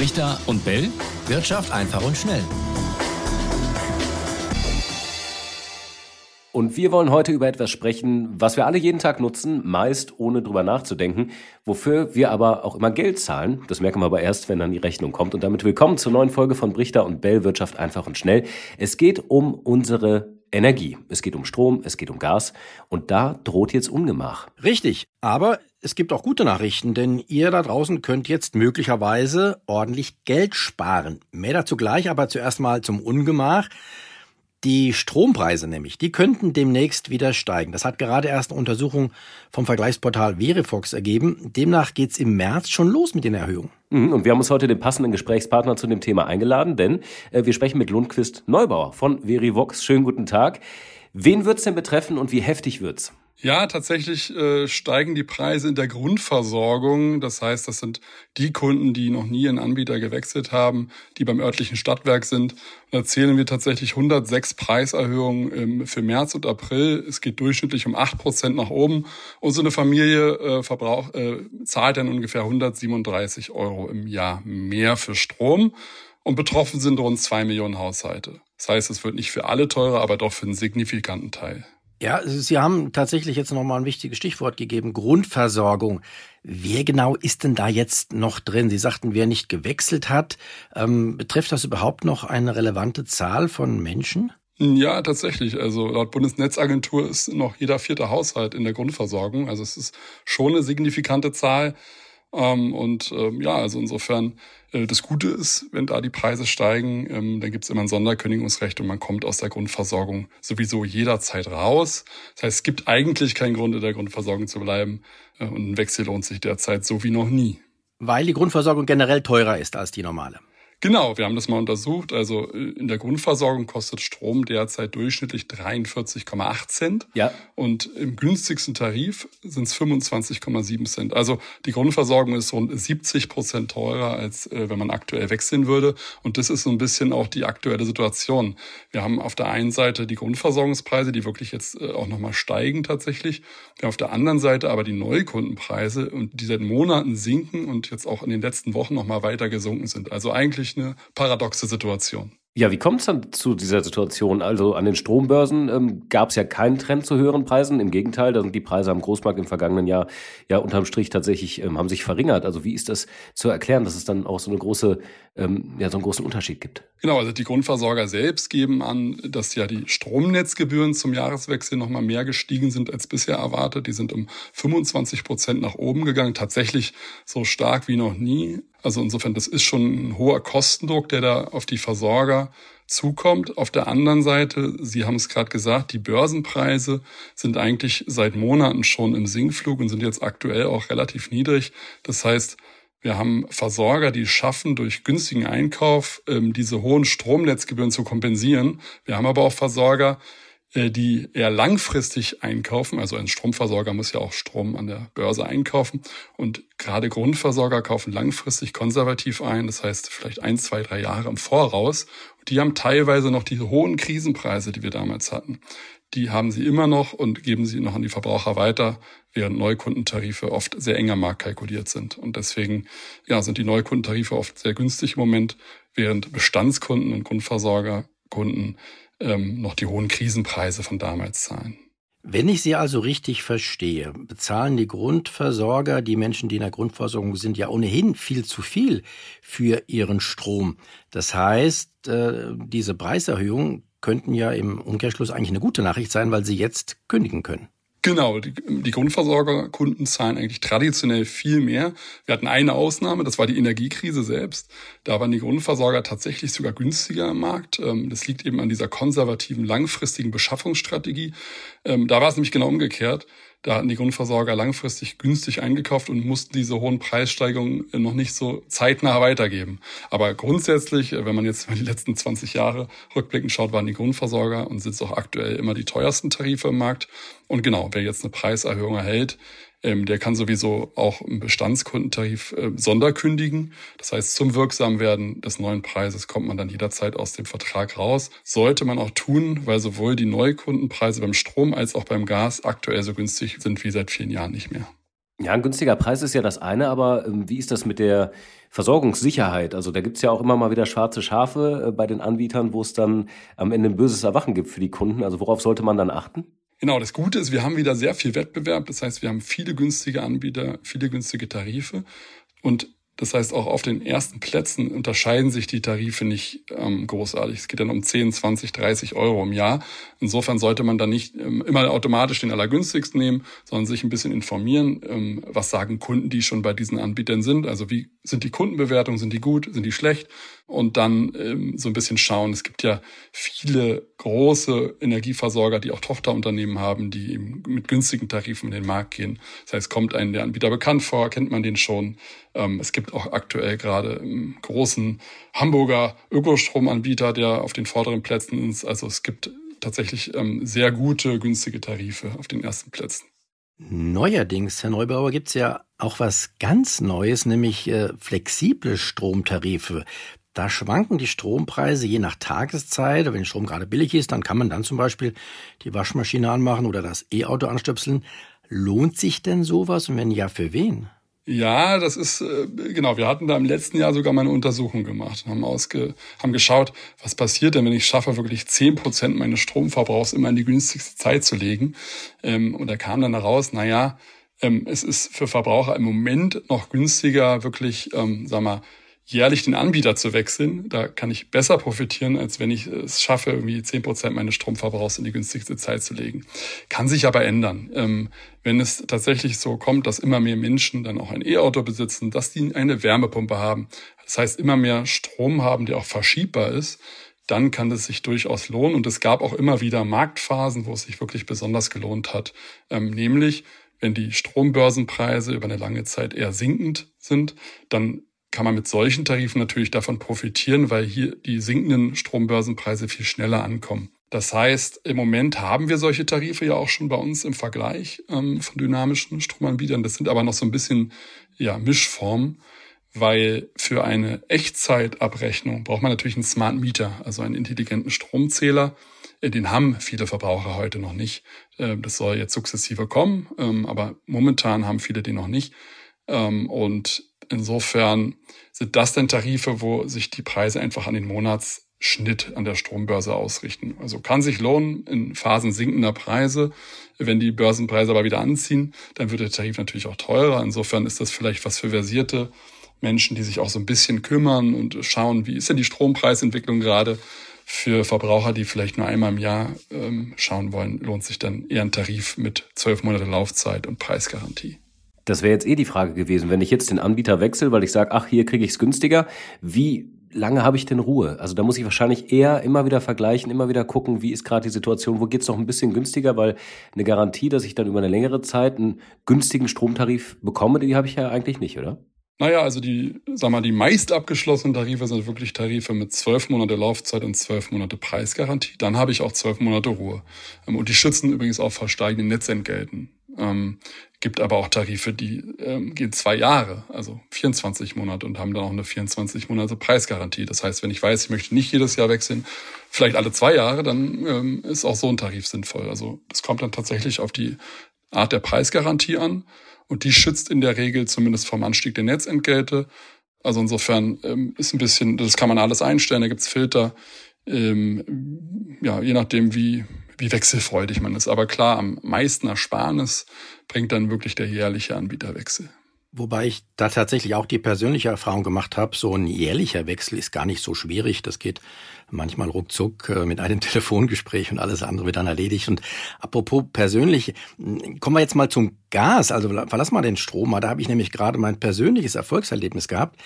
Richter und Bell. Wirtschaft einfach und schnell. Und wir wollen heute über etwas sprechen, was wir alle jeden Tag nutzen, meist ohne drüber nachzudenken, wofür wir aber auch immer Geld zahlen. Das merken wir aber erst, wenn dann die Rechnung kommt. Und damit willkommen zur neuen Folge von Brichter und Bell Wirtschaft einfach und schnell. Es geht um unsere Energie. Es geht um Strom, es geht um Gas und da droht jetzt Ungemach. Richtig, aber es gibt auch gute Nachrichten, denn ihr da draußen könnt jetzt möglicherweise ordentlich Geld sparen. Mehr dazu gleich, aber zuerst mal zum Ungemach. Die Strompreise nämlich, die könnten demnächst wieder steigen. Das hat gerade erst eine Untersuchung vom Vergleichsportal Verifox ergeben. Demnach geht's im März schon los mit den Erhöhungen. Mhm, und wir haben uns heute den passenden Gesprächspartner zu dem Thema eingeladen, denn äh, wir sprechen mit Lundquist Neubauer von Verivox. Schönen guten Tag. Wen wird's denn betreffen und wie heftig wird's? Ja, tatsächlich äh, steigen die Preise in der Grundversorgung. Das heißt, das sind die Kunden, die noch nie einen Anbieter gewechselt haben, die beim örtlichen Stadtwerk sind. Und da zählen wir tatsächlich 106 Preiserhöhungen ähm, für März und April. Es geht durchschnittlich um acht Prozent nach oben. Und so eine Familie äh, verbraucht, äh, zahlt dann ungefähr 137 Euro im Jahr mehr für Strom. Und betroffen sind rund zwei Millionen Haushalte. Das heißt, es wird nicht für alle teurer, aber doch für einen signifikanten Teil. Ja, Sie haben tatsächlich jetzt nochmal ein wichtiges Stichwort gegeben, Grundversorgung. Wer genau ist denn da jetzt noch drin? Sie sagten, wer nicht gewechselt hat. Ähm, betrifft das überhaupt noch eine relevante Zahl von Menschen? Ja, tatsächlich. Also laut Bundesnetzagentur ist noch jeder vierte Haushalt in der Grundversorgung. Also es ist schon eine signifikante Zahl. Ähm, und ähm, ja, also insofern das Gute ist, wenn da die Preise steigen, ähm, dann gibt es immer ein Sonderkündigungsrecht und man kommt aus der Grundversorgung sowieso jederzeit raus. Das heißt, es gibt eigentlich keinen Grund, in der Grundversorgung zu bleiben äh, und ein Wechsel lohnt sich derzeit so wie noch nie. Weil die Grundversorgung generell teurer ist als die normale. Genau, wir haben das mal untersucht. Also äh, in der Grundversorgung kostet Strom derzeit durchschnittlich 43,8 Cent. Ja. Und im günstigsten Tarif sind es 25,7 Cent. Also die Grundversorgung ist rund 70 Prozent teurer, als äh, wenn man aktuell wechseln würde. Und das ist so ein bisschen auch die aktuelle Situation. Wir haben auf der einen Seite die Grundversorgungspreise, die wirklich jetzt äh, auch nochmal steigen tatsächlich. Wir haben auf der anderen Seite aber die Neukundenpreise und die seit Monaten sinken und jetzt auch in den letzten Wochen nochmal weiter gesunken sind. Also eigentlich wirklich eine paradoxe Situation. Ja, wie kommt es dann zu dieser Situation? Also an den Strombörsen ähm, gab es ja keinen Trend zu höheren Preisen. Im Gegenteil, da sind die Preise am Großmarkt im vergangenen Jahr ja unterm Strich tatsächlich ähm, haben sich verringert. Also wie ist das zu erklären, dass es dann auch so eine große, ähm, ja, so einen großen Unterschied gibt? Genau, also die Grundversorger selbst geben an, dass ja die Stromnetzgebühren zum Jahreswechsel nochmal mehr gestiegen sind als bisher erwartet. Die sind um 25 Prozent nach oben gegangen, tatsächlich so stark wie noch nie. Also insofern, das ist schon ein hoher Kostendruck, der da auf die Versorger zukommt. Auf der anderen Seite, Sie haben es gerade gesagt, die Börsenpreise sind eigentlich seit Monaten schon im Sinkflug und sind jetzt aktuell auch relativ niedrig. Das heißt, wir haben Versorger, die schaffen, durch günstigen Einkauf ähm, diese hohen Stromnetzgebühren zu kompensieren. Wir haben aber auch Versorger, die eher langfristig einkaufen. Also ein Stromversorger muss ja auch Strom an der Börse einkaufen. Und gerade Grundversorger kaufen langfristig konservativ ein. Das heißt vielleicht ein, zwei, drei Jahre im Voraus. Die haben teilweise noch diese hohen Krisenpreise, die wir damals hatten. Die haben sie immer noch und geben sie noch an die Verbraucher weiter, während Neukundentarife oft sehr enger Markt kalkuliert sind. Und deswegen ja, sind die Neukundentarife oft sehr günstig im Moment, während Bestandskunden und Grundversorgerkunden ähm, noch die hohen Krisenpreise von damals zahlen. Wenn ich Sie also richtig verstehe, bezahlen die Grundversorger, die Menschen, die in der Grundversorgung sind, ja ohnehin viel zu viel für ihren Strom. Das heißt, äh, diese Preiserhöhungen könnten ja im Umkehrschluss eigentlich eine gute Nachricht sein, weil sie jetzt kündigen können. Genau, die, die Grundversorgerkunden zahlen eigentlich traditionell viel mehr. Wir hatten eine Ausnahme, das war die Energiekrise selbst. Da waren die Grundversorger tatsächlich sogar günstiger am Markt. Ähm, das liegt eben an dieser konservativen, langfristigen Beschaffungsstrategie. Ähm, da war es nämlich genau umgekehrt. Da hatten die Grundversorger langfristig günstig eingekauft und mussten diese hohen Preissteigerungen noch nicht so zeitnah weitergeben. Aber grundsätzlich, wenn man jetzt mal die letzten 20 Jahre rückblickend schaut, waren die Grundversorger und sind auch aktuell immer die teuersten Tarife im Markt. Und genau, wer jetzt eine Preiserhöhung erhält, ähm, der kann sowieso auch im Bestandskundentarif äh, sonderkündigen. Das heißt, zum Wirksamwerden des neuen Preises kommt man dann jederzeit aus dem Vertrag raus. Sollte man auch tun, weil sowohl die Neukundenpreise beim Strom als auch beim Gas aktuell so günstig sind wie seit vielen Jahren nicht mehr. Ja, ein günstiger Preis ist ja das eine, aber ähm, wie ist das mit der Versorgungssicherheit? Also da gibt es ja auch immer mal wieder schwarze Schafe äh, bei den Anbietern, wo es dann am Ende ein böses Erwachen gibt für die Kunden. Also worauf sollte man dann achten? Genau, das Gute ist, wir haben wieder sehr viel Wettbewerb. Das heißt, wir haben viele günstige Anbieter, viele günstige Tarife. Und das heißt, auch auf den ersten Plätzen unterscheiden sich die Tarife nicht ähm, großartig. Es geht dann um 10, 20, 30 Euro im Jahr. Insofern sollte man dann nicht ähm, immer automatisch den allergünstigsten nehmen, sondern sich ein bisschen informieren, ähm, was sagen Kunden, die schon bei diesen Anbietern sind. Also wie sind die Kundenbewertungen, sind die gut, sind die schlecht? Und dann ähm, so ein bisschen schauen. Es gibt ja viele große Energieversorger, die auch Tochterunternehmen haben, die eben mit günstigen Tarifen in den Markt gehen. Das heißt, kommt einem der Anbieter bekannt vor, kennt man den schon. Ähm, es gibt auch aktuell gerade einen großen Hamburger Ökostromanbieter, der auf den vorderen Plätzen ist. Also es gibt tatsächlich ähm, sehr gute, günstige Tarife auf den ersten Plätzen. Neuerdings, Herr Neubauer, gibt's ja auch was ganz Neues, nämlich äh, flexible Stromtarife. Da schwanken die Strompreise je nach Tageszeit. Wenn Strom gerade billig ist, dann kann man dann zum Beispiel die Waschmaschine anmachen oder das E-Auto anstöpseln. Lohnt sich denn sowas und wenn ja, für wen? Ja, das ist äh, genau. Wir hatten da im letzten Jahr sogar mal eine Untersuchung gemacht, haben ausge, haben geschaut, was passiert denn, wenn ich schaffe, wirklich zehn Prozent meines Stromverbrauchs immer in die günstigste Zeit zu legen. Ähm, und da kam dann heraus, na ja, ähm, es ist für Verbraucher im Moment noch günstiger, wirklich, ähm, sag mal, jährlich den Anbieter zu wechseln. Da kann ich besser profitieren, als wenn ich es schaffe, irgendwie zehn Prozent meines Stromverbrauchs in die günstigste Zeit zu legen. Kann sich aber ändern. Ähm, wenn es tatsächlich so kommt, dass immer mehr Menschen dann auch ein E-Auto besitzen, dass die eine Wärmepumpe haben, das heißt immer mehr Strom haben, der auch verschiebbar ist, dann kann es sich durchaus lohnen. Und es gab auch immer wieder Marktphasen, wo es sich wirklich besonders gelohnt hat. Ähm, nämlich, wenn die Strombörsenpreise über eine lange Zeit eher sinkend sind, dann kann man mit solchen Tarifen natürlich davon profitieren, weil hier die sinkenden Strombörsenpreise viel schneller ankommen. Das heißt, im Moment haben wir solche Tarife ja auch schon bei uns im Vergleich ähm, von dynamischen Stromanbietern. Das sind aber noch so ein bisschen ja, Mischformen, weil für eine Echtzeitabrechnung braucht man natürlich einen Smart Meter, also einen intelligenten Stromzähler. Äh, den haben viele Verbraucher heute noch nicht. Äh, das soll jetzt sukzessive kommen, ähm, aber momentan haben viele den noch nicht. Ähm, und insofern sind das dann Tarife, wo sich die Preise einfach an den Monatsschnitt an der Strombörse ausrichten. Also kann sich lohnen in Phasen sinkender Preise. Wenn die Börsenpreise aber wieder anziehen, dann wird der Tarif natürlich auch teurer. Insofern ist das vielleicht was für versierte Menschen, die sich auch so ein bisschen kümmern und schauen, wie ist denn die Strompreisentwicklung gerade. Für Verbraucher, die vielleicht nur einmal im Jahr ähm, schauen wollen, lohnt sich dann eher ein Tarif mit zwölf Monate Laufzeit und Preisgarantie. Das wäre jetzt eh die Frage gewesen, wenn ich jetzt den Anbieter wechsle, weil ich sage, ach, hier kriege ich es günstiger, wie lange habe ich denn Ruhe? Also da muss ich wahrscheinlich eher immer wieder vergleichen, immer wieder gucken, wie ist gerade die Situation, wo geht's noch ein bisschen günstiger, weil eine Garantie, dass ich dann über eine längere Zeit einen günstigen Stromtarif bekomme, die habe ich ja eigentlich nicht, oder? Naja, also die, sag mal, die meist abgeschlossenen Tarife sind wirklich Tarife mit zwölf Monate Laufzeit und zwölf Monate Preisgarantie. Dann habe ich auch zwölf Monate Ruhe. Ähm, und die schützen übrigens auch vor steigenden Netzentgelten. Ähm, gibt aber auch Tarife, die ähm, gehen zwei Jahre, also 24 Monate und haben dann auch eine 24 Monate Preisgarantie. Das heißt, wenn ich weiß, ich möchte nicht jedes Jahr wechseln, vielleicht alle zwei Jahre, dann ähm, ist auch so ein Tarif sinnvoll. Also es kommt dann tatsächlich auf die Art der Preisgarantie an und die schützt in der Regel zumindest vom Anstieg der Netzentgelte. Also insofern ähm, ist ein bisschen, das kann man alles einstellen, da gibt's Filter. Ähm, ja, je nachdem, wie, wie wechselfreudig man ist. Aber klar, am meisten Ersparnis bringt dann wirklich der jährliche Anbieterwechsel. Wobei ich da tatsächlich auch die persönliche Erfahrung gemacht habe, so ein jährlicher Wechsel ist gar nicht so schwierig. Das geht manchmal ruckzuck äh, mit einem Telefongespräch und alles andere wird dann erledigt. Und apropos persönlich, kommen wir jetzt mal zum Gas. Also verlass mal den Strom. Da habe ich nämlich gerade mein persönliches Erfolgserlebnis gehabt.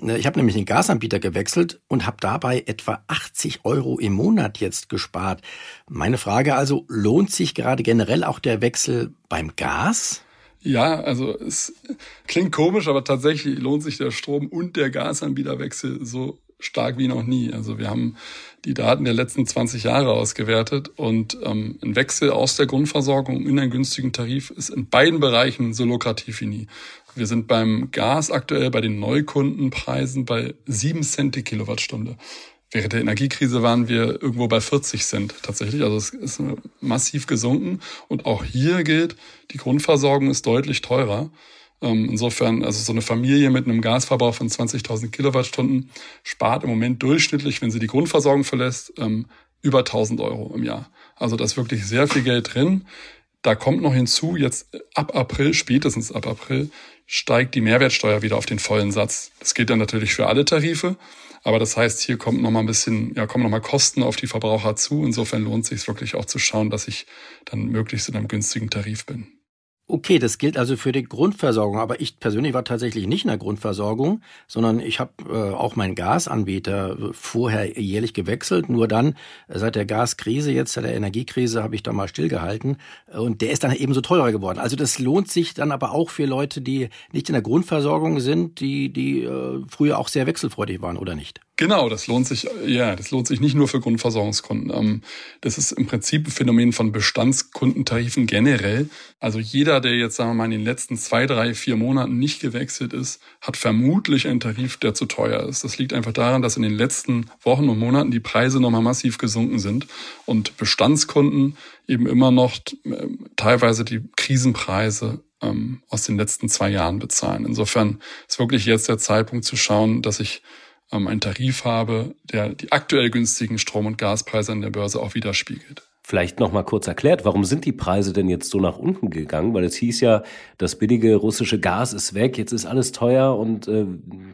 Äh, ich habe nämlich den Gasanbieter gewechselt und habe dabei etwa 80 Euro im Monat jetzt gespart. Meine Frage also, lohnt sich gerade generell auch der Wechsel beim Gas? Ja, also es klingt komisch, aber tatsächlich lohnt sich der Strom- und der Gasanbieterwechsel so stark wie noch nie. Also wir haben die Daten der letzten 20 Jahre ausgewertet und ähm, ein Wechsel aus der Grundversorgung in einen günstigen Tarif ist in beiden Bereichen so lukrativ wie nie. Wir sind beim Gas aktuell bei den Neukundenpreisen bei 7 Cent die Kilowattstunde. Während der Energiekrise waren wir irgendwo bei 40 Cent tatsächlich. Also es ist massiv gesunken. Und auch hier gilt, die Grundversorgung ist deutlich teurer. Ähm, insofern, also so eine Familie mit einem Gasverbrauch von 20.000 Kilowattstunden spart im Moment durchschnittlich, wenn sie die Grundversorgung verlässt, ähm, über 1000 Euro im Jahr. Also da ist wirklich sehr viel Geld drin. Da kommt noch hinzu, jetzt ab April, spätestens ab April, steigt die Mehrwertsteuer wieder auf den vollen Satz. Das gilt dann natürlich für alle Tarife. Aber das heißt, hier kommt noch mal ein bisschen, ja, kommen noch mal Kosten auf die Verbraucher zu. Insofern lohnt es sich wirklich auch zu schauen, dass ich dann möglichst in einem günstigen Tarif bin. Okay, das gilt also für die Grundversorgung, aber ich persönlich war tatsächlich nicht in der Grundversorgung, sondern ich habe äh, auch meinen Gasanbieter vorher jährlich gewechselt. Nur dann, seit der Gaskrise, jetzt seit der Energiekrise, habe ich da mal stillgehalten und der ist dann ebenso teurer geworden. Also das lohnt sich dann aber auch für Leute, die nicht in der Grundversorgung sind, die, die äh, früher auch sehr wechselfreudig waren, oder nicht? Genau, das lohnt sich, ja, das lohnt sich nicht nur für Grundversorgungskunden. Ähm, das ist im Prinzip ein Phänomen von Bestandskundentarifen generell. Also jeder, der jetzt, sagen wir mal, in den letzten zwei, drei, vier Monaten nicht gewechselt ist, hat vermutlich einen Tarif, der zu teuer ist. Das liegt einfach daran, dass in den letzten Wochen und Monaten die Preise nochmal massiv gesunken sind und Bestandskunden eben immer noch äh, teilweise die Krisenpreise ähm, aus den letzten zwei Jahren bezahlen. Insofern ist wirklich jetzt der Zeitpunkt zu schauen, dass ich ähm, einen Tarif habe, der die aktuell günstigen Strom- und Gaspreise an der Börse auch widerspiegelt. Vielleicht noch mal kurz erklärt, warum sind die Preise denn jetzt so nach unten gegangen? Weil es hieß ja, das billige russische Gas ist weg, jetzt ist alles teuer und äh,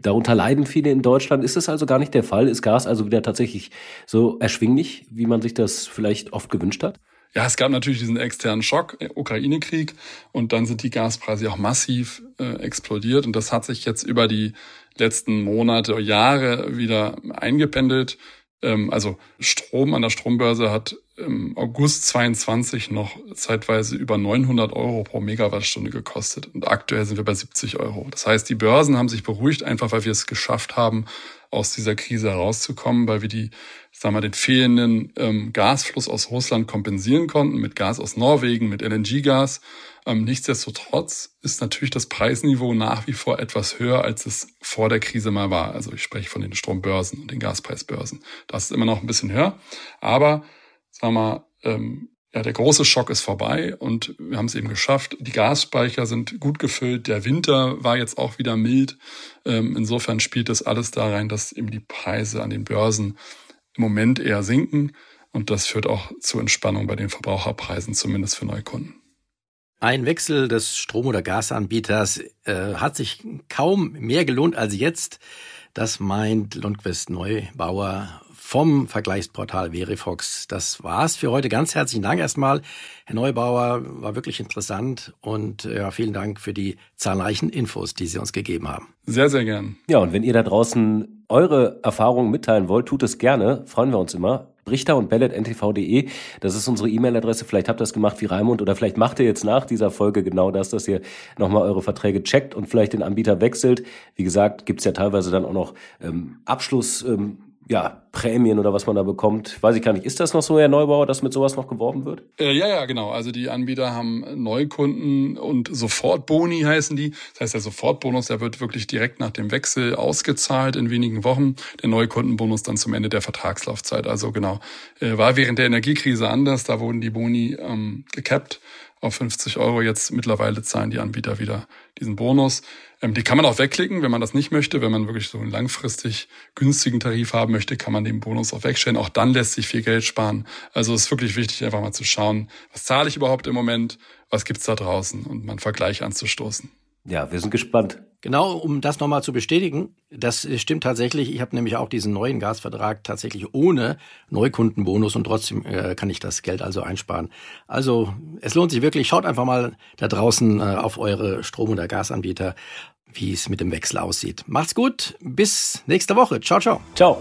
darunter leiden viele in Deutschland. Ist das also gar nicht der Fall? Ist Gas also wieder tatsächlich so erschwinglich, wie man sich das vielleicht oft gewünscht hat? Ja, es gab natürlich diesen externen Schock, äh, Ukraine-Krieg, und dann sind die Gaspreise auch massiv äh, explodiert. Und das hat sich jetzt über die letzten Monate, Jahre wieder eingependelt. Ähm, also Strom an der Strombörse hat im August 22 noch zeitweise über 900 Euro pro Megawattstunde gekostet und aktuell sind wir bei 70 Euro. Das heißt, die Börsen haben sich beruhigt, einfach weil wir es geschafft haben, aus dieser Krise herauszukommen, weil wir die, sagen wir, den fehlenden ähm, Gasfluss aus Russland kompensieren konnten mit Gas aus Norwegen, mit LNG-Gas ähm, nichtsdestotrotz ist natürlich das Preisniveau nach wie vor etwas höher, als es vor der Krise mal war. Also ich spreche von den Strombörsen und den Gaspreisbörsen. Das ist immer noch ein bisschen höher. Aber, sagen wir mal, ähm, ja, der große Schock ist vorbei und wir haben es eben geschafft. Die Gasspeicher sind gut gefüllt. Der Winter war jetzt auch wieder mild. Ähm, insofern spielt das alles da rein, dass eben die Preise an den Börsen im Moment eher sinken. Und das führt auch zu Entspannung bei den Verbraucherpreisen, zumindest für Neukunden. Ein Wechsel des Strom- oder Gasanbieters äh, hat sich kaum mehr gelohnt als jetzt. Das meint Lundquist Neubauer vom Vergleichsportal Verifox. Das war's für heute. Ganz herzlichen Dank erstmal, Herr Neubauer. War wirklich interessant und ja, vielen Dank für die zahlreichen Infos, die Sie uns gegeben haben. Sehr, sehr gern. Ja, und wenn ihr da draußen eure Erfahrungen mitteilen wollt, tut es gerne. Freuen wir uns immer. Brichter und bellet.ntv.de. Das ist unsere E-Mail-Adresse. Vielleicht habt ihr das gemacht wie Raimund oder vielleicht macht ihr jetzt nach dieser Folge genau das, dass ihr nochmal eure Verträge checkt und vielleicht den Anbieter wechselt. Wie gesagt, gibt's ja teilweise dann auch noch ähm, Abschluss. Ähm, ja, Prämien oder was man da bekommt. Weiß ich gar nicht. Ist das noch so, Herr Neubauer, dass mit sowas noch geworben wird? Äh, ja, ja, genau. Also die Anbieter haben Neukunden und Sofortboni heißen die. Das heißt, der Sofortbonus, der wird wirklich direkt nach dem Wechsel ausgezahlt in wenigen Wochen. Der Neukundenbonus dann zum Ende der Vertragslaufzeit. Also genau, äh, war während der Energiekrise anders. Da wurden die Boni ähm, gekappt auf 50 Euro. Jetzt mittlerweile zahlen die Anbieter wieder diesen Bonus. Ähm, die kann man auch wegklicken, wenn man das nicht möchte. Wenn man wirklich so einen langfristig günstigen Tarif haben möchte, kann man den Bonus auch wegstellen. Auch dann lässt sich viel Geld sparen. Also es ist wirklich wichtig, einfach mal zu schauen, was zahle ich überhaupt im Moment, was gibt's da draußen und mal einen Vergleich anzustoßen. Ja, wir sind gespannt. Genau, um das nochmal zu bestätigen, das stimmt tatsächlich. Ich habe nämlich auch diesen neuen Gasvertrag tatsächlich ohne Neukundenbonus und trotzdem äh, kann ich das Geld also einsparen. Also es lohnt sich wirklich. Schaut einfach mal da draußen äh, auf eure Strom- oder Gasanbieter, wie es mit dem Wechsel aussieht. Macht's gut, bis nächste Woche. Ciao, ciao. Ciao.